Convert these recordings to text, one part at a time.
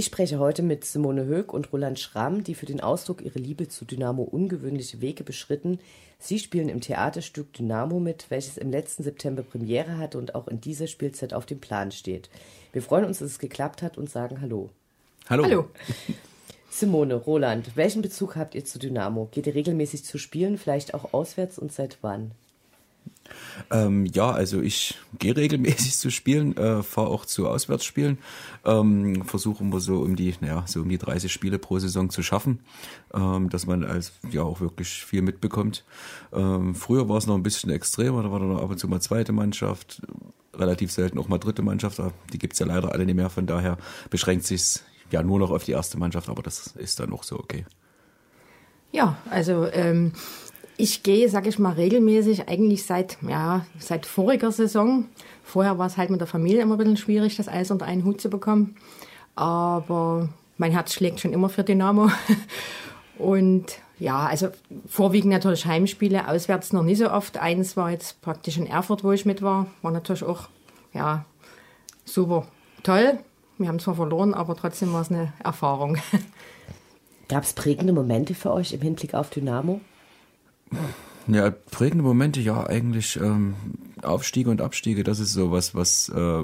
Ich spreche heute mit Simone Höck und Roland Schramm, die für den Ausdruck ihrer Liebe zu Dynamo ungewöhnliche Wege beschritten. Sie spielen im Theaterstück Dynamo mit, welches im letzten September Premiere hatte und auch in dieser Spielzeit auf dem Plan steht. Wir freuen uns, dass es geklappt hat und sagen Hallo. Hallo. Hallo. Simone, Roland, welchen Bezug habt ihr zu Dynamo? Geht ihr regelmäßig zu spielen, vielleicht auch auswärts und seit wann? Ähm, ja, also ich gehe regelmäßig zu spielen, äh, fahre auch zu Auswärtsspielen, ähm, versuche immer so um die, naja, so um die 30 Spiele pro Saison zu schaffen, ähm, dass man als ja auch wirklich viel mitbekommt. Ähm, früher war es noch ein bisschen extremer, da war dann ab und zu mal zweite Mannschaft, relativ selten auch mal dritte Mannschaft, die gibt's ja leider alle nicht mehr, von daher beschränkt sich's ja nur noch auf die erste Mannschaft, aber das ist dann auch so okay. Ja, also ähm, ich gehe, sag ich mal, regelmäßig eigentlich seit, ja, seit voriger Saison. Vorher war es halt mit der Familie immer ein bisschen schwierig, das Eis unter einen Hut zu bekommen. Aber mein Herz schlägt schon immer für Dynamo. Und ja, also vorwiegend natürlich Heimspiele, auswärts noch nicht so oft. Eins war jetzt praktisch in Erfurt, wo ich mit war. War natürlich auch, ja, super toll. Wir haben zwar verloren, aber trotzdem war es eine Erfahrung. Gab es prägende Momente für euch im Hinblick auf Dynamo? Ja, prägende Momente, ja, eigentlich ähm, Aufstiege und Abstiege, das ist sowas, was äh,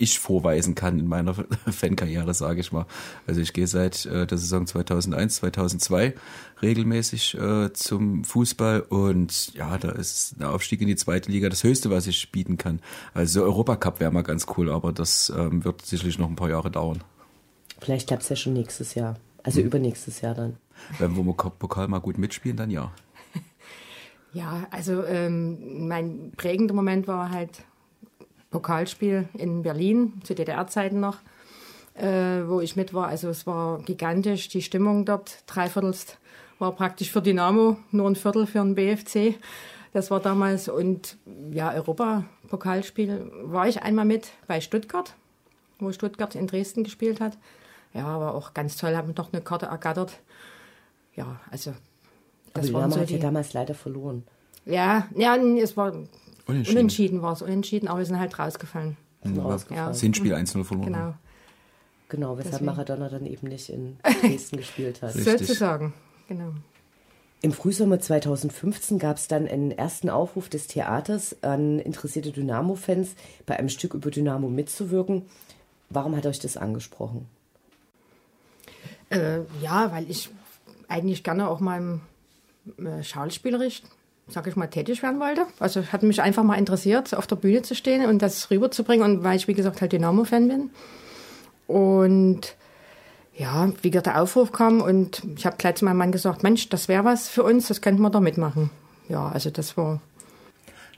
ich vorweisen kann in meiner Fankarriere, sage ich mal. Also ich gehe seit äh, der Saison 2001, 2002 regelmäßig äh, zum Fußball und ja, da ist ein Aufstieg in die zweite Liga das Höchste, was ich bieten kann. Also Europacup wäre mal ganz cool, aber das ähm, wird sicherlich noch ein paar Jahre dauern. Vielleicht klappt es ja schon nächstes Jahr, also hm. übernächstes Jahr dann. Wenn wir Pokal mal gut mitspielen, dann ja. Ja, also ähm, mein prägender Moment war halt Pokalspiel in Berlin, zu DDR-Zeiten noch, äh, wo ich mit war. Also es war gigantisch, die Stimmung dort, dreiviertelst war praktisch für Dynamo, nur ein Viertel für den BFC. Das war damals und ja, Europapokalspiel war ich einmal mit bei Stuttgart, wo Stuttgart in Dresden gespielt hat. Ja, war auch ganz toll, haben noch eine Karte ergattert. Ja, also das Aber Dynamo so hat ja damals leider verloren. Ja, ja, es war unentschieden, unentschieden war es, unentschieden, aber wir sind halt rausgefallen. Mhm, rausgefallen. Ja. Spiel 1-0 verloren. Genau. Genau, weshalb Deswegen. Maradona dann eben nicht in Dresden gespielt hat. Sozusagen, genau. Im Frühsommer 2015 gab es dann einen ersten Aufruf des Theaters an interessierte Dynamo-Fans, bei einem Stück über Dynamo mitzuwirken. Warum hat euch das angesprochen? Äh, ja, weil ich eigentlich gerne auch mal im schauspielerisch, sag ich mal, tätig werden wollte. Also hat mich einfach mal interessiert, auf der Bühne zu stehen und das rüberzubringen. Und weil ich, wie gesagt, halt Dynamo-Fan bin. Und ja, wie gesagt, der Aufruf kam und ich habe gleich zu meinem Mann gesagt, Mensch, das wäre was für uns, das könnten wir da mitmachen. Ja, also das war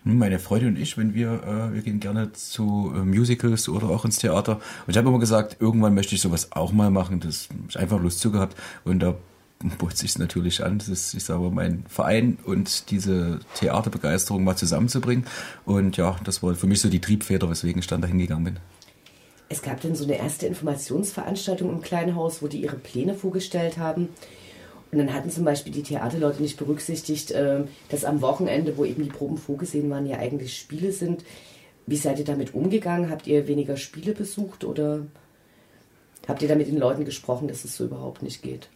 meine Freundin und ich, wenn wir, äh, wir gehen gerne zu äh, Musicals oder auch ins Theater. Und ich habe immer gesagt, irgendwann möchte ich sowas auch mal machen. Das ich einfach Lust zu gehabt. Und da bot sich natürlich an, das ist, ich sage mein Verein und diese Theaterbegeisterung mal zusammenzubringen. Und ja, das war für mich so die Triebfeder, weswegen ich dann dahin gegangen bin. Es gab dann so eine erste Informationsveranstaltung im kleinen Haus, wo die ihre Pläne vorgestellt haben. Und dann hatten zum Beispiel die Theaterleute nicht berücksichtigt, äh, dass am Wochenende, wo eben die Proben vorgesehen waren, ja eigentlich Spiele sind. Wie seid ihr damit umgegangen? Habt ihr weniger Spiele besucht oder habt ihr da mit den Leuten gesprochen, dass es so überhaupt nicht geht?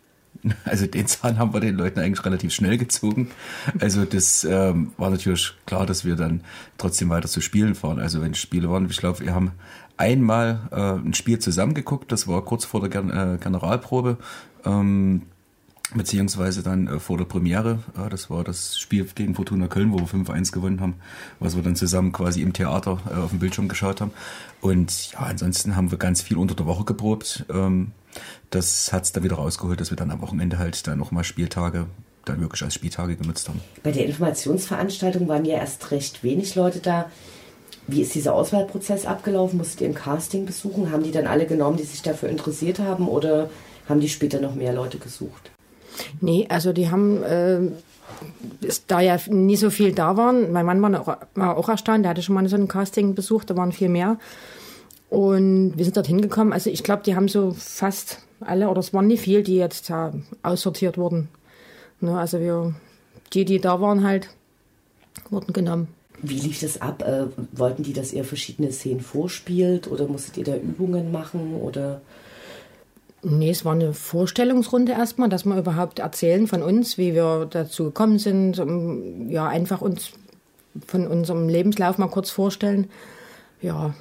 Also den Zahn haben wir den Leuten eigentlich relativ schnell gezogen. Also das ähm, war natürlich klar, dass wir dann trotzdem weiter zu Spielen fahren. Also wenn Spiele waren, ich glaube, wir haben einmal äh, ein Spiel zusammengeguckt, das war kurz vor der Gen äh, Generalprobe. Ähm, beziehungsweise dann äh, vor der Premiere. Äh, das war das Spiel gegen Fortuna Köln, wo wir 5-1 gewonnen haben, was wir dann zusammen quasi im Theater äh, auf dem Bildschirm geschaut haben. Und ja, ansonsten haben wir ganz viel unter der Woche geprobt. Ähm, das hat es dann wieder rausgeholt, dass wir dann am Wochenende halt dann nochmal Spieltage dann wirklich als Spieltage genutzt haben. Bei der Informationsveranstaltung waren ja erst recht wenig Leute da. Wie ist dieser Auswahlprozess abgelaufen? Musstet ihr ein Casting besuchen? Haben die dann alle genommen, die sich dafür interessiert haben oder haben die später noch mehr Leute gesucht? Nee, also die haben, äh, da ja nie so viel da waren, mein Mann war auch, war auch erstaunt, der hatte schon mal so ein Casting besucht, da waren viel mehr. Und wir sind dort hingekommen. Also ich glaube, die haben so fast alle, oder es waren nicht viel, die jetzt ja, aussortiert wurden. Ne, also wir, die, die da waren halt, wurden genommen. Wie lief das ab? Äh, wollten die, dass ihr verschiedene Szenen vorspielt oder musstet ihr da Übungen machen oder? Nee, es war eine Vorstellungsrunde erstmal, dass wir überhaupt erzählen von uns, wie wir dazu gekommen sind, um, ja, einfach uns von unserem Lebenslauf mal kurz vorstellen. Ja,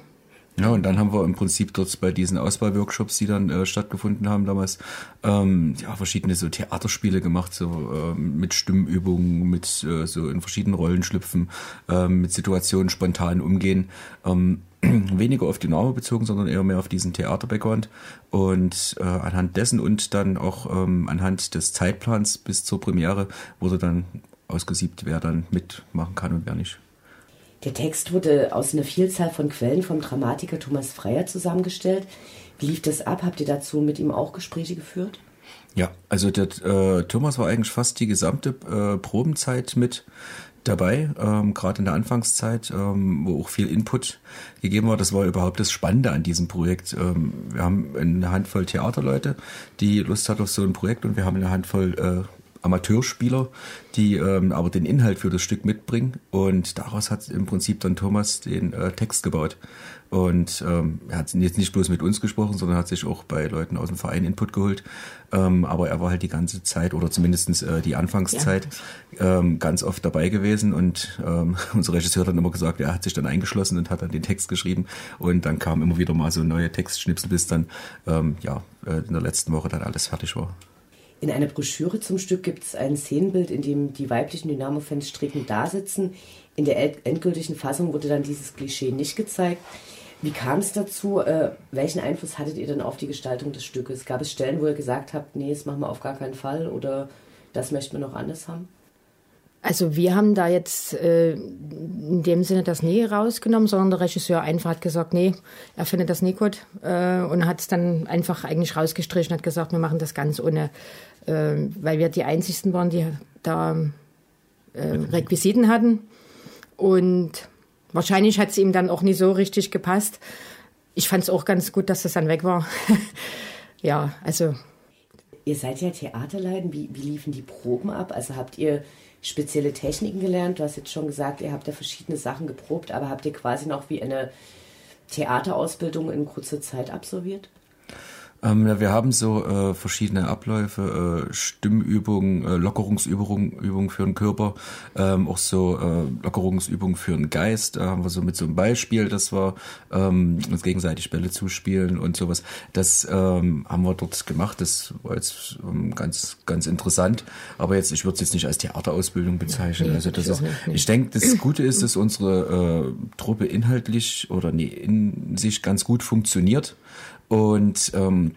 ja, und dann haben wir im Prinzip dort bei diesen Auswahlworkshops, die dann äh, stattgefunden haben damals, ähm, ja, verschiedene so Theaterspiele gemacht, so ähm, mit Stimmübungen, mit äh, so in verschiedenen Rollen schlüpfen, ähm, mit Situationen spontan umgehen. Ähm, weniger auf Dynamo bezogen, sondern eher mehr auf diesen Theater-Background. Und äh, anhand dessen und dann auch ähm, anhand des Zeitplans bis zur Premiere wurde dann ausgesiebt, wer dann mitmachen kann und wer nicht. Der Text wurde aus einer Vielzahl von Quellen vom Dramatiker Thomas Freier zusammengestellt. Wie lief das ab? Habt ihr dazu mit ihm auch Gespräche geführt? Ja, also der äh, Thomas war eigentlich fast die gesamte äh, Probenzeit mit dabei, ähm, gerade in der Anfangszeit, ähm, wo auch viel Input gegeben war. Das war überhaupt das Spannende an diesem Projekt. Ähm, wir haben eine Handvoll Theaterleute, die Lust hat auf so ein Projekt und wir haben eine Handvoll äh, Amateurspieler, die ähm, aber den Inhalt für das Stück mitbringen. Und daraus hat im Prinzip dann Thomas den äh, Text gebaut. Und ähm, er hat jetzt nicht bloß mit uns gesprochen, sondern hat sich auch bei Leuten aus dem Verein Input geholt. Ähm, aber er war halt die ganze Zeit oder zumindest äh, die Anfangszeit ähm, ganz oft dabei gewesen. Und ähm, unser Regisseur hat dann immer gesagt, er hat sich dann eingeschlossen und hat dann den Text geschrieben. Und dann kam immer wieder mal so neue Textschnipsel, bis dann ähm, ja äh, in der letzten Woche dann alles fertig war. In einer Broschüre zum Stück gibt es ein Szenenbild, in dem die weiblichen Dynamo-Fans strickend dasitzen. In der endgültigen Fassung wurde dann dieses Klischee nicht gezeigt. Wie kam es dazu? Äh, welchen Einfluss hattet ihr denn auf die Gestaltung des Stückes? Gab es Stellen, wo ihr gesagt habt, nee, das machen wir auf gar keinen Fall oder das möchten wir noch anders haben? Also wir haben da jetzt äh, in dem Sinne das nie rausgenommen, sondern der Regisseur einfach hat gesagt, nee, er findet das nie gut äh, und hat es dann einfach eigentlich rausgestrichen, hat gesagt, wir machen das ganz ohne, äh, weil wir die Einzigen waren, die da äh, Requisiten hatten und wahrscheinlich hat es ihm dann auch nie so richtig gepasst. Ich fand es auch ganz gut, dass das dann weg war. ja, also. Ihr seid ja Theaterleiden, wie, wie liefen die Proben ab? Also habt ihr spezielle Techniken gelernt? Du hast jetzt schon gesagt, ihr habt ja verschiedene Sachen geprobt, aber habt ihr quasi noch wie eine Theaterausbildung in kurzer Zeit absolviert? Ähm, wir haben so äh, verschiedene Abläufe, äh, Stimmübungen, äh, Lockerungsübungen Übungen für den Körper, ähm, auch so äh, Lockerungsübungen für den Geist. Da haben wir so mit so einem Beispiel, das wir ähm, uns gegenseitig Bälle zuspielen und sowas. Das ähm, haben wir dort gemacht. Das war jetzt ähm, ganz, ganz interessant. Aber jetzt, ich würde es jetzt nicht als Theaterausbildung bezeichnen. also das ist, ich denke, das Gute ist, dass unsere äh, Truppe inhaltlich oder nee, in sich ganz gut funktioniert und ähm,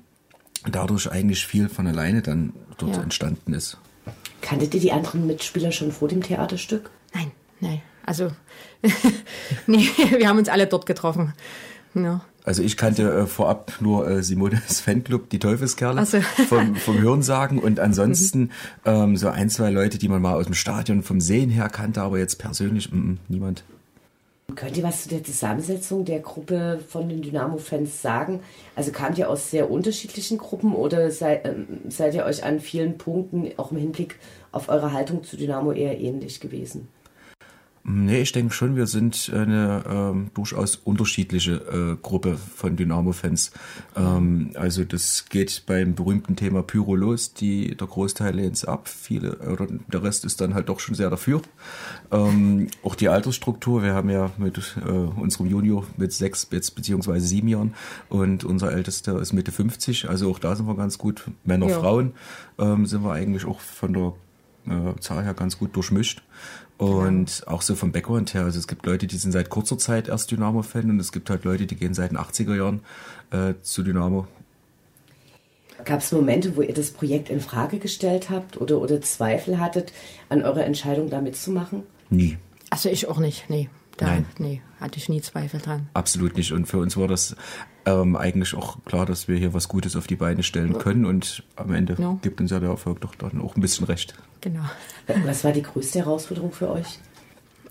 dadurch eigentlich viel von alleine dann dort ja. entstanden ist. Kanntet ihr die anderen Mitspieler schon vor dem Theaterstück? Nein, nein. Also, nee, wir haben uns alle dort getroffen. Ja. Also ich kannte äh, vorab nur äh, Simones Fanclub, die Teufelskerle, so. vom, vom Hörensagen und ansonsten mhm. ähm, so ein, zwei Leute, die man mal aus dem Stadion vom Sehen her kannte, aber jetzt persönlich m mm, -m, mm, niemand. Könnt ihr was zu der Zusammensetzung der Gruppe von den Dynamo-Fans sagen? Also kamt ihr aus sehr unterschiedlichen Gruppen oder seid, ähm, seid ihr euch an vielen Punkten auch im Hinblick auf eure Haltung zu Dynamo eher ähnlich gewesen? Nee, ich denke schon, wir sind eine ähm, durchaus unterschiedliche äh, Gruppe von Dynamo-Fans. Ähm, also das geht beim berühmten Thema Pyro los, die der Großteil lehnt es ab, viele oder der Rest ist dann halt doch schon sehr dafür. Ähm, auch die Altersstruktur, wir haben ja mit äh, unserem Junior mit sechs jetzt beziehungsweise sieben Jahren und unser Ältester ist Mitte 50, also auch da sind wir ganz gut. Männer, ja. Frauen ähm, sind wir eigentlich auch von der äh, Zahl her ganz gut durchmischt. Und genau. auch so vom Background her, also es gibt Leute, die sind seit kurzer Zeit erst Dynamo-Fan und es gibt halt Leute, die gehen seit den 80er Jahren äh, zu Dynamo. Gab es Momente, wo ihr das Projekt in Frage gestellt habt oder, oder Zweifel hattet an eurer Entscheidung, da mitzumachen? Nie. Also ich auch nicht, nee. Da, Nein. Nee, hatte ich nie Zweifel dran. Absolut nicht. Und für uns war das ähm, eigentlich auch klar, dass wir hier was Gutes auf die Beine stellen können. Und am Ende ja. gibt uns ja der Erfolg doch dann auch ein bisschen recht. Genau. Was war die größte Herausforderung für euch?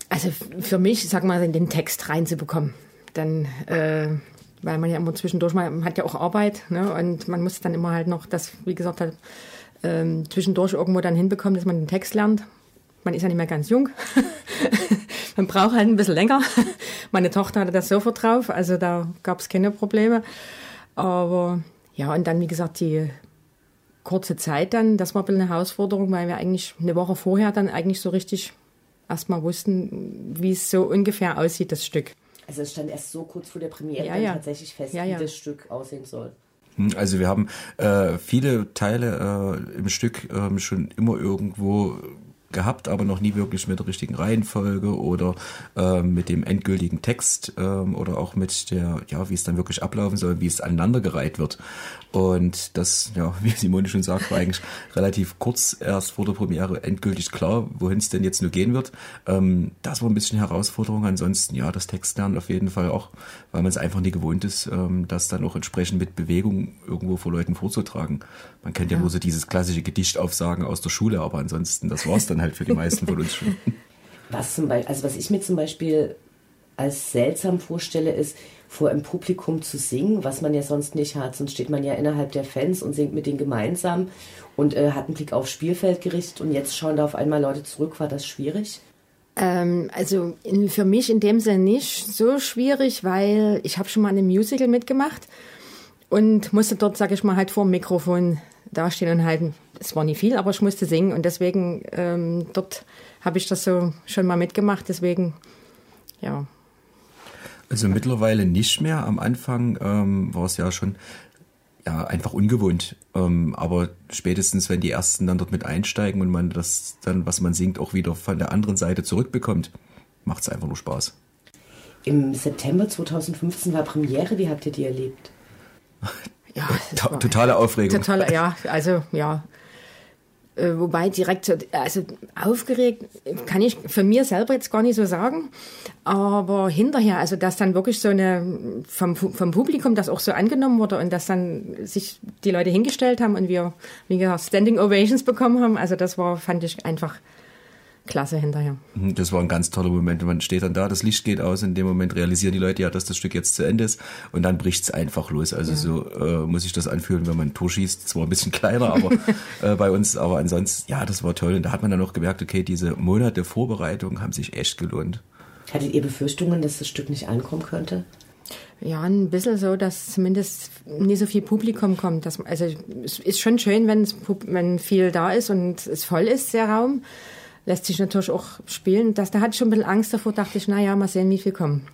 Also für mich, sag mal, in den Text reinzubekommen. Dann, äh, weil man ja immer zwischendurch, man hat ja auch Arbeit ne? und man muss dann immer halt noch das, wie gesagt, halt, ähm, zwischendurch irgendwo dann hinbekommen, dass man den Text lernt. Man ist ja nicht mehr ganz jung. man braucht halt ein bisschen länger. Meine Tochter hatte das sofort drauf, also da gab es keine Probleme. Aber ja, und dann, wie gesagt, die kurze Zeit dann, das war ein bisschen eine Herausforderung, weil wir eigentlich eine Woche vorher dann eigentlich so richtig erstmal wussten, wie es so ungefähr aussieht, das Stück. Also es stand erst so kurz vor der Premiere ja, ja. tatsächlich fest, ja, wie das Stück aussehen soll. Hm, also wir haben äh, viele Teile äh, im Stück äh, schon immer irgendwo gehabt, aber noch nie wirklich mit der richtigen Reihenfolge oder äh, mit dem endgültigen Text äh, oder auch mit der, ja, wie es dann wirklich ablaufen soll, wie es aneinandergereiht wird. Und das, ja, wie Simone schon sagt, war eigentlich relativ kurz erst vor der Premiere endgültig klar, wohin es denn jetzt nur gehen wird. Ähm, das war ein bisschen Herausforderung. Ansonsten, ja, das Textlernen auf jeden Fall auch, weil man es einfach nie gewohnt ist, ähm, das dann auch entsprechend mit Bewegung irgendwo vor Leuten vorzutragen. Man kennt ja, ja nur so dieses klassische Gedichtaufsagen aus der Schule, aber ansonsten, das war es dann halt für die meisten von uns schon. Was zum Beispiel, also was ich mir zum Beispiel als seltsam vorstelle, ist, vor einem Publikum zu singen, was man ja sonst nicht hat. Sonst steht man ja innerhalb der Fans und singt mit denen gemeinsam und äh, hat einen Blick aufs Spielfeld gerichtet und jetzt schauen da auf einmal Leute zurück. War das schwierig? Ähm, also in, für mich in dem Sinne nicht so schwierig, weil ich habe schon mal ein Musical mitgemacht und musste dort, sage ich mal, halt vor dem Mikrofon dastehen und halten. Es war nicht viel, aber ich musste singen und deswegen ähm, dort habe ich das so schon mal mitgemacht. Deswegen, ja, also mittlerweile nicht mehr. Am Anfang ähm, war es ja schon ja, einfach ungewohnt. Ähm, aber spätestens, wenn die ersten dann dort mit einsteigen und man das dann, was man singt, auch wieder von der anderen Seite zurückbekommt, macht es einfach nur Spaß. Im September 2015 war Premiere. Wie habt ihr die erlebt? Ja, totale Aufregung. Totale, ja, also ja, wobei direkt, so, also aufgeregt kann ich für mir selber jetzt gar nicht so sagen, aber hinterher, also dass dann wirklich so eine, vom, vom Publikum das auch so angenommen wurde und dass dann sich die Leute hingestellt haben und wir, wie gesagt, Standing Ovations bekommen haben, also das war, fand ich einfach klasse hinterher. Mhm, das war ein ganz toller Moment. Man steht dann da, das Licht geht aus, in dem Moment realisieren die Leute ja, dass das Stück jetzt zu Ende ist und dann bricht es einfach los. Also ja. so äh, muss ich das anfühlen, wenn man ein Tor schießt. Zwar ein bisschen kleiner, aber äh, bei uns, aber ansonsten, ja, das war toll. Und da hat man dann auch gemerkt, okay, diese Monate Vorbereitung haben sich echt gelohnt. Hattet ihr Befürchtungen, dass das Stück nicht ankommen könnte? Ja, ein bisschen so, dass zumindest nicht so viel Publikum kommt. Dass, also es ist schon schön, wenn, wenn viel da ist und es voll ist, der Raum lässt sich natürlich auch spielen. Das, da hatte ich schon ein bisschen Angst davor, dachte ich, naja, mal sehen, wie viel kommen.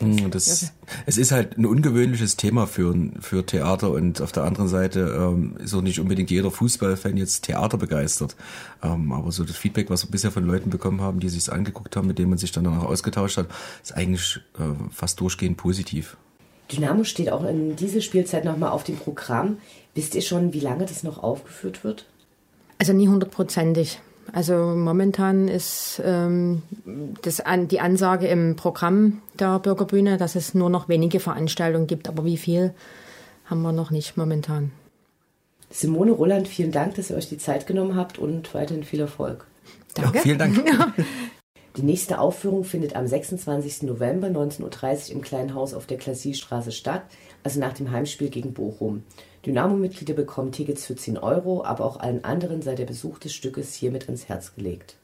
Mm, das, es ist halt ein ungewöhnliches Thema für, für Theater und auf der anderen Seite ähm, ist auch nicht unbedingt jeder Fußballfan jetzt Theater begeistert. Ähm, aber so das Feedback, was wir bisher von Leuten bekommen haben, die sich angeguckt haben, mit denen man sich dann danach ausgetauscht hat, ist eigentlich äh, fast durchgehend positiv. Dynamo steht auch in dieser Spielzeit nochmal auf dem Programm. Wisst ihr schon, wie lange das noch aufgeführt wird? Also nie hundertprozentig. Also momentan ist ähm, das an, die Ansage im Programm der Bürgerbühne, dass es nur noch wenige Veranstaltungen gibt, aber wie viel haben wir noch nicht momentan. Simone Roland, vielen Dank, dass ihr euch die Zeit genommen habt und weiterhin viel Erfolg. Danke. Ja, vielen Dank. Die nächste Aufführung findet am 26. November 19.30 Uhr im Kleinen Haus auf der Klassiestraße statt, also nach dem Heimspiel gegen Bochum. Dynamo-Mitglieder bekommen Tickets für 10 Euro, aber auch allen anderen sei der Besuch des Stückes hiermit ins Herz gelegt.